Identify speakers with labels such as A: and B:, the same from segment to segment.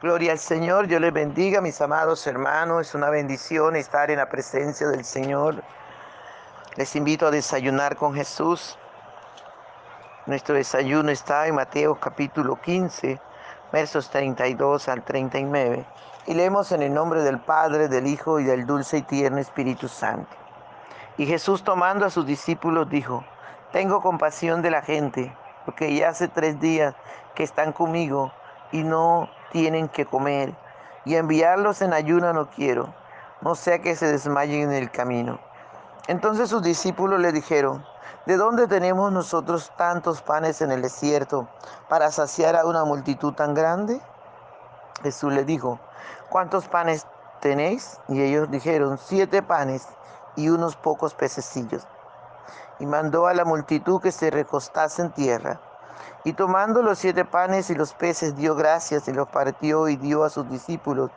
A: Gloria al Señor, Dios les bendiga, mis amados hermanos. Es una bendición estar en la presencia del Señor. Les invito a desayunar con Jesús. Nuestro desayuno está en Mateo capítulo 15, versos 32 al 39. Y leemos en el nombre del Padre, del Hijo y del dulce y tierno Espíritu Santo. Y Jesús tomando a sus discípulos dijo, tengo compasión de la gente, porque ya hace tres días que están conmigo y no tienen que comer, y enviarlos en ayuno no quiero, no sea que se desmayen en el camino. Entonces sus discípulos le dijeron, ¿de dónde tenemos nosotros tantos panes en el desierto para saciar a una multitud tan grande? Jesús le dijo, ¿cuántos panes tenéis? Y ellos dijeron, siete panes y unos pocos pececillos. Y mandó a la multitud que se recostase en tierra. Y tomando los siete panes y los peces, dio gracias y los partió y dio a sus discípulos,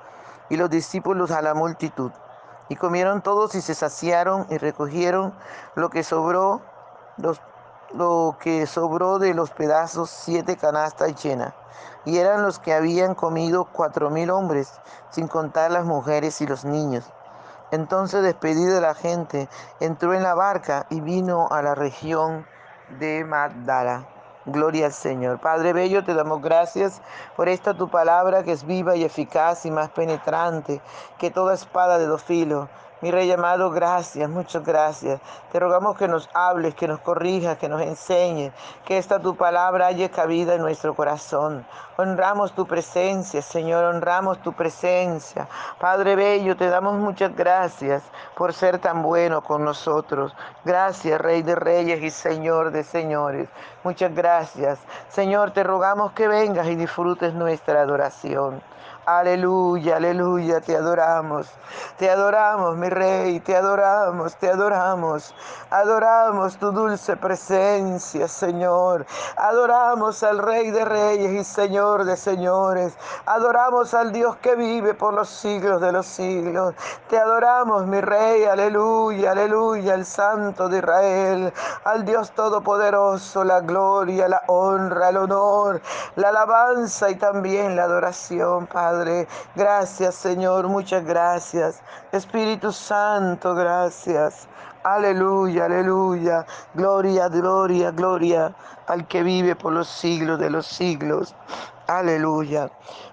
A: y los discípulos a la multitud. Y comieron todos y se saciaron y recogieron lo que sobró, lo que sobró de los pedazos, siete canastas llenas. Y eran los que habían comido cuatro mil hombres, sin contar las mujeres y los niños. Entonces, despedido de la gente, entró en la barca y vino a la región de Magdala. Gloria al Señor. Padre Bello, te damos gracias por esta tu palabra que es viva y eficaz y más penetrante que toda espada de dos filos mi Rey amado, gracias, muchas gracias. Te rogamos que nos hables, que nos corrijas, que nos enseñes, que esta tu palabra haya cabida en nuestro corazón. Honramos tu presencia, Señor, honramos tu presencia. Padre Bello, te damos muchas gracias por ser tan bueno con nosotros. Gracias, Rey de Reyes y Señor de Señores. Muchas gracias. Señor, te rogamos que vengas y disfrutes nuestra adoración. Aleluya, aleluya, te adoramos. Te adoramos, mi rey, te adoramos, te adoramos. Adoramos tu dulce presencia, Señor. Adoramos al Rey de Reyes y Señor de Señores. Adoramos al Dios que vive por los siglos de los siglos. Te adoramos, mi Rey, aleluya, aleluya, el Santo de Israel, al Dios Todopoderoso, la gloria, la honra, el honor, la alabanza y también la adoración, Padre. Padre. Gracias, Señor. Muchas gracias. Espíritu Santo, gracias. Aleluya, aleluya. Gloria, gloria, gloria al que vive por los siglos de los siglos. Aleluya.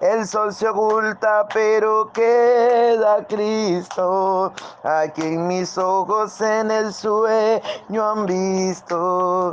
A: el sol se oculta, pero queda Cristo, a quien mis ojos en el sueño han visto.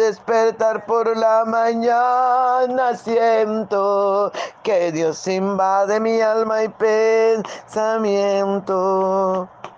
A: despertar por la mañana siento que Dios invade mi alma y pensamiento.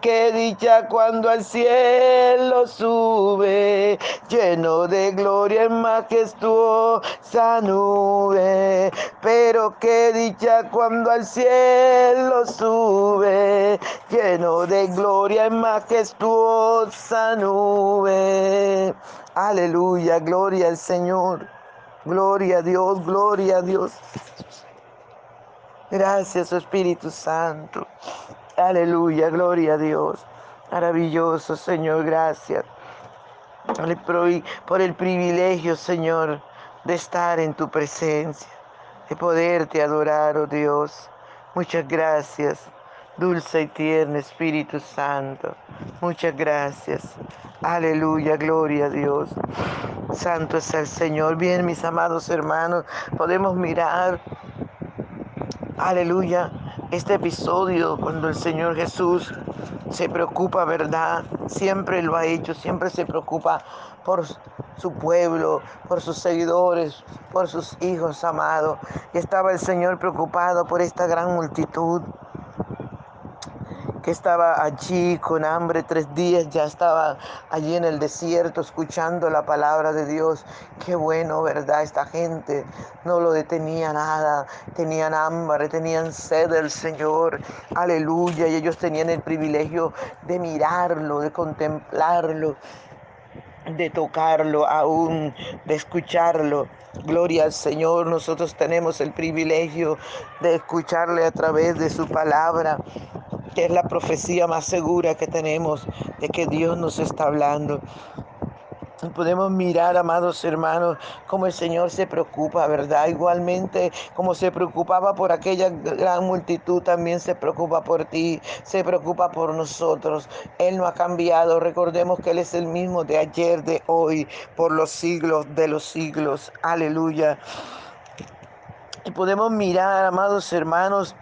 A: qué dicha cuando al cielo sube, lleno de gloria en majestuosa nube. Pero qué dicha cuando al cielo sube, lleno de gloria en majestuosa nube. Aleluya, gloria al Señor. Gloria a Dios, gloria a Dios. Gracias, Espíritu Santo. Aleluya, gloria a Dios. Maravilloso, Señor, gracias por el privilegio, Señor, de estar en tu presencia, de poderte adorar, oh Dios. Muchas gracias, dulce y tierno Espíritu Santo. Muchas gracias. Aleluya, gloria a Dios. Santo es el Señor. Bien, mis amados hermanos, podemos mirar, aleluya, este episodio cuando el Señor Jesús se preocupa, ¿verdad? Siempre lo ha hecho, siempre se preocupa por su pueblo, por sus seguidores, por sus hijos amados. Y estaba el Señor preocupado por esta gran multitud que estaba allí con hambre tres días, ya estaba allí en el desierto escuchando la palabra de Dios. Qué bueno, ¿verdad? Esta gente no lo detenía nada, tenían hambre, tenían sed del Señor. Aleluya, y ellos tenían el privilegio de mirarlo, de contemplarlo de tocarlo aún, de escucharlo. Gloria al Señor, nosotros tenemos el privilegio de escucharle a través de su palabra que es la profecía más segura que tenemos de que Dios nos está hablando. Podemos mirar, amados hermanos, cómo el Señor se preocupa, ¿verdad? Igualmente, como se preocupaba por aquella gran multitud, también se preocupa por ti, se preocupa por nosotros. Él no ha cambiado. Recordemos que Él es el mismo de ayer, de hoy, por los siglos de los siglos. Aleluya. Y podemos mirar, amados hermanos,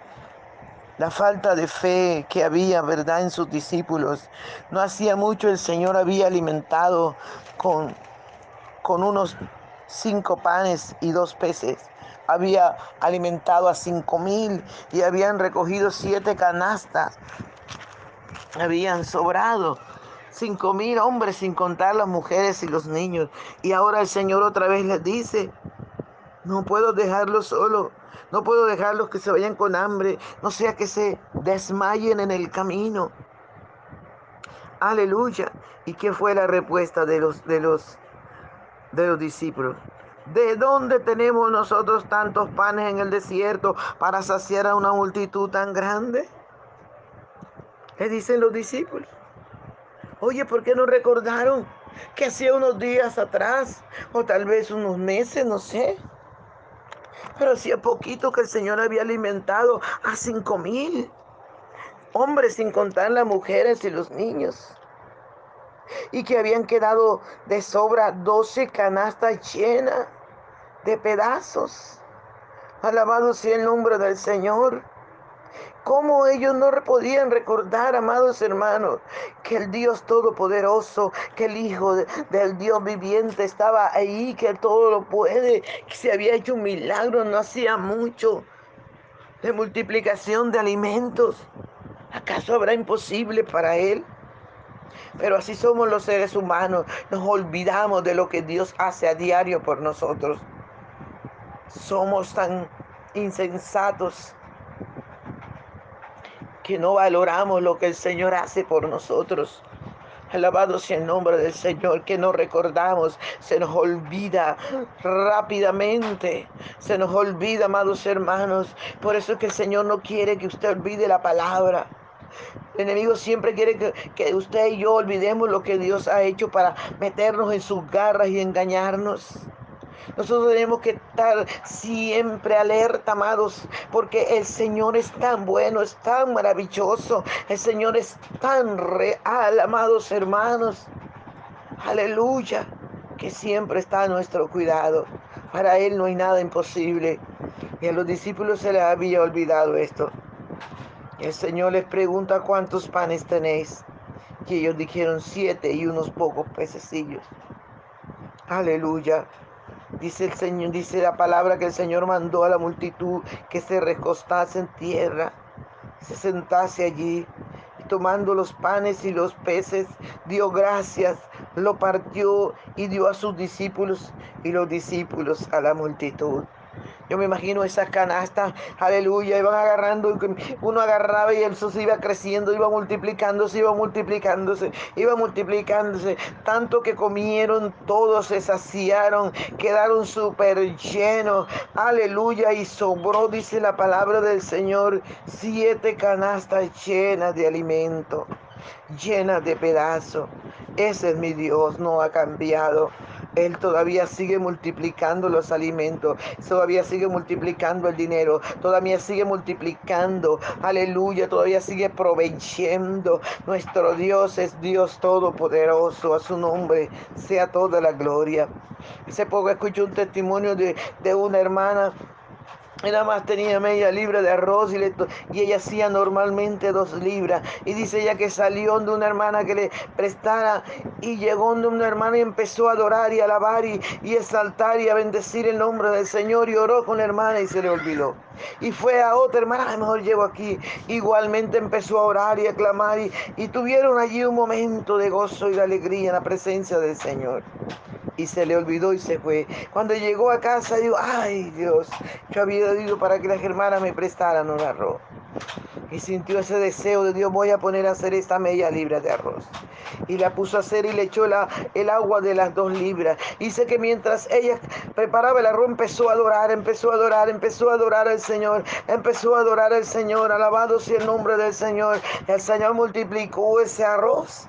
A: la falta de fe que había, ¿verdad?, en sus discípulos. No hacía mucho el Señor había alimentado con, con unos cinco panes y dos peces. Había alimentado a cinco mil y habían recogido siete canastas. Habían sobrado cinco mil hombres sin contar las mujeres y los niños. Y ahora el Señor otra vez les dice, no puedo dejarlos solo. No puedo dejarlos que se vayan con hambre. No sea que se desmayen en el camino. Aleluya. ¿Y qué fue la respuesta de los, de los, de los discípulos? ¿De dónde tenemos nosotros tantos panes en el desierto para saciar a una multitud tan grande? Le dicen los discípulos. Oye, ¿por qué no recordaron que hacía unos días atrás, o tal vez unos meses, no sé, pero hacía poquito que el Señor había alimentado a cinco mil hombres, sin contar las mujeres y los niños. Y que habían quedado de sobra doce canastas llenas de pedazos. Alabado sea el nombre del Señor. ¿Cómo ellos no podían recordar, amados hermanos, que el Dios Todopoderoso, que el Hijo del Dios viviente estaba ahí, que todo lo puede, que se había hecho un milagro, no hacía mucho de multiplicación de alimentos? ¿Acaso habrá imposible para Él? Pero así somos los seres humanos, nos olvidamos de lo que Dios hace a diario por nosotros. Somos tan insensatos que no valoramos lo que el Señor hace por nosotros. Alabado sea el nombre del Señor, que no recordamos, se nos olvida rápidamente, se nos olvida, amados hermanos. Por eso es que el Señor no quiere que usted olvide la palabra. El enemigo siempre quiere que, que usted y yo olvidemos lo que Dios ha hecho para meternos en sus garras y engañarnos. Nosotros tenemos que estar siempre alerta, amados, porque el Señor es tan bueno, es tan maravilloso, el Señor es tan real, amados hermanos. Aleluya que siempre está a nuestro cuidado. Para Él no hay nada imposible. Y a los discípulos se les había olvidado esto. El Señor les pregunta cuántos panes tenéis. Y ellos dijeron siete y unos pocos pececillos. Aleluya. Dice el Señor, dice la palabra que el Señor mandó a la multitud que se recostase en tierra, se sentase allí, tomando los panes y los peces, dio gracias, lo partió y dio a sus discípulos y los discípulos a la multitud. Yo me imagino esas canastas, aleluya, iban agarrando, uno agarraba y eso se iba creciendo, iba multiplicándose, iba multiplicándose, iba multiplicándose, tanto que comieron todos, se saciaron, quedaron súper llenos, aleluya, y sobró, dice la palabra del Señor, siete canastas llenas de alimento, llenas de pedazos. Ese es mi Dios, no ha cambiado. Él todavía sigue multiplicando los alimentos, todavía sigue multiplicando el dinero, todavía sigue multiplicando, aleluya, todavía sigue proveyendo. Nuestro Dios es Dios todopoderoso, a su nombre sea toda la gloria. Hace poco escuché un testimonio de, de una hermana nada más tenía media libra de arroz y, y, ella hacía normalmente dos libras. Y dice ella que salió de una hermana que le prestara y llegó de una hermana y empezó a adorar y alabar y, y exaltar y a bendecir el nombre del Señor y oró con la hermana y se le olvidó. Y fue a otra hermana, a mejor llego aquí. Igualmente empezó a orar y a clamar y, y tuvieron allí un momento de gozo y de alegría en la presencia del Señor y se le olvidó y se fue. Cuando llegó a casa, dijo, ay Dios, yo había ido para que las hermanas me prestaran un arroz. Y sintió ese deseo de Dios, voy a poner a hacer esta media libra de arroz. Y la puso a hacer y le echó la, el agua de las dos libras. Sé que mientras ella preparaba el arroz, empezó a adorar, empezó a adorar, empezó a adorar al Señor, empezó a adorar al Señor, alabado sea el nombre del Señor. El Señor multiplicó ese arroz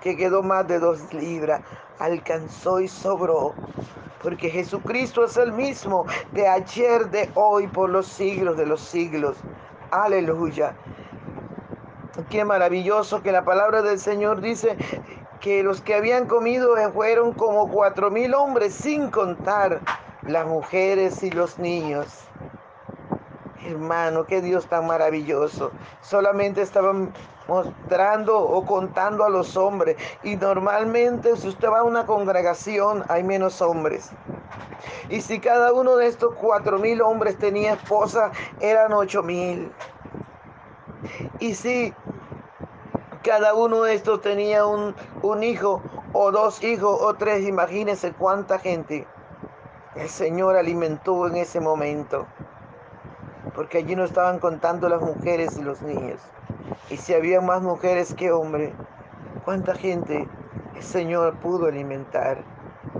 A: que quedó más de dos libras alcanzó y sobró. Porque Jesucristo es el mismo de ayer, de hoy, por los siglos de los siglos. Aleluya. Qué maravilloso que la palabra del Señor dice que los que habían comido fueron como cuatro mil hombres, sin contar las mujeres y los niños. Hermano, qué Dios tan maravilloso. Solamente estaban mostrando o contando a los hombres. Y normalmente si usted va a una congregación hay menos hombres. Y si cada uno de estos cuatro mil hombres tenía esposa, eran ocho mil. Y si cada uno de estos tenía un, un hijo o dos hijos o tres, imagínense cuánta gente el Señor alimentó en ese momento porque allí no estaban contando las mujeres y los niños. Y si había más mujeres que hombres, ¿cuánta gente el Señor pudo alimentar?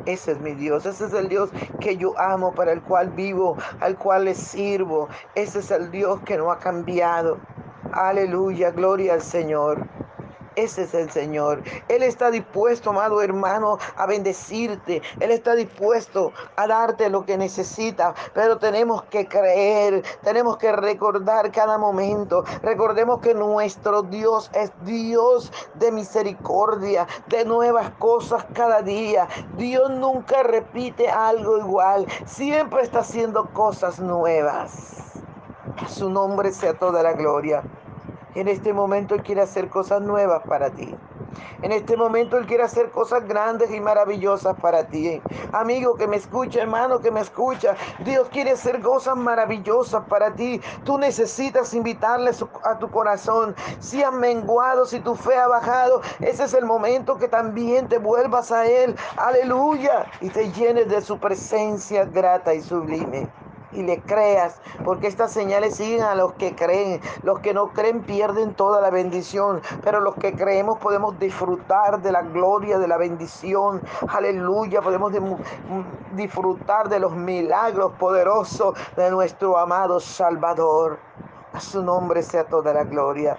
A: Ese es mi Dios, ese es el Dios que yo amo, para el cual vivo, al cual le sirvo. Ese es el Dios que no ha cambiado. Aleluya, gloria al Señor. Ese es el Señor. Él está dispuesto, amado hermano, a bendecirte. Él está dispuesto a darte lo que necesita. Pero tenemos que creer, tenemos que recordar cada momento. Recordemos que nuestro Dios es Dios de misericordia, de nuevas cosas cada día. Dios nunca repite algo igual. Siempre está haciendo cosas nuevas. Su nombre sea toda la gloria. En este momento Él quiere hacer cosas nuevas para ti. En este momento Él quiere hacer cosas grandes y maravillosas para ti. Amigo que me escucha, hermano que me escucha, Dios quiere hacer cosas maravillosas para ti. Tú necesitas invitarle a tu corazón. Si has menguado, si tu fe ha bajado, ese es el momento que también te vuelvas a Él. Aleluya. Y te llenes de su presencia grata y sublime y le creas, porque estas señales siguen a los que creen. Los que no creen pierden toda la bendición, pero los que creemos podemos disfrutar de la gloria, de la bendición. Aleluya, podemos disfrutar de los milagros poderosos de nuestro amado Salvador. A su nombre sea toda la gloria.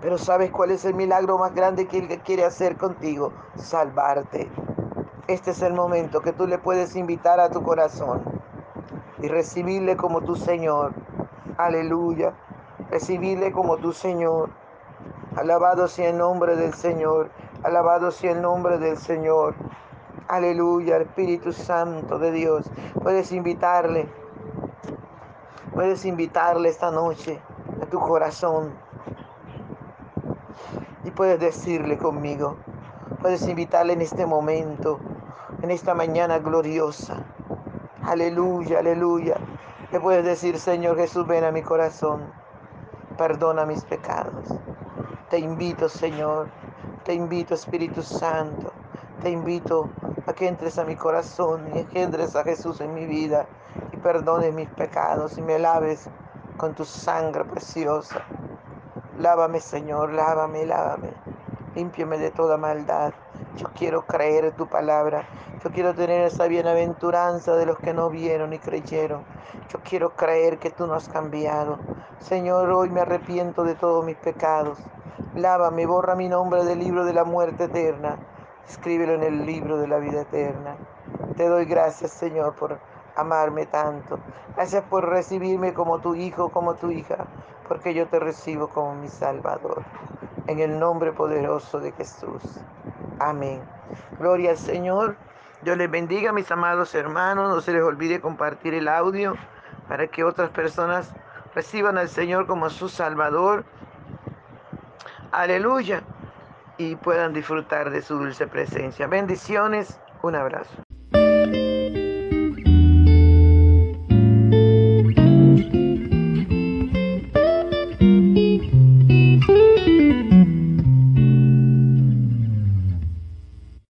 A: Pero ¿sabes cuál es el milagro más grande que Él quiere hacer contigo? Salvarte. Este es el momento que tú le puedes invitar a tu corazón y recibirle como tu Señor. Aleluya. Recibirle como tu Señor. Alabado sea el nombre del Señor. Alabado sea el nombre del Señor. Aleluya, Espíritu Santo de Dios. Puedes invitarle. Puedes invitarle esta noche a tu corazón. Y puedes decirle conmigo. Puedes invitarle en este momento, en esta mañana gloriosa. Aleluya, aleluya. Le puedes decir, Señor Jesús, ven a mi corazón. Perdona mis pecados. Te invito, Señor. Te invito, Espíritu Santo. Te invito a que entres a mi corazón y engendres a Jesús en mi vida y perdones mis pecados y me laves con tu sangre preciosa. Lávame, Señor, lávame, lávame. Límpiame de toda maldad. Yo quiero creer tu palabra. Yo quiero tener esa bienaventuranza de los que no vieron y creyeron. Yo quiero creer que tú no has cambiado. Señor, hoy me arrepiento de todos mis pecados. Lávame, borra mi nombre del libro de la muerte eterna. Escríbelo en el libro de la vida eterna. Te doy gracias, Señor, por amarme tanto. Gracias por recibirme como tu hijo, como tu hija, porque yo te recibo como mi Salvador. En el nombre poderoso de Jesús. Amén. Gloria al Señor. Dios les bendiga, mis amados hermanos. No se les olvide compartir el audio para que otras personas reciban al Señor como su Salvador. Aleluya. Y puedan disfrutar de su dulce presencia. Bendiciones. Un abrazo.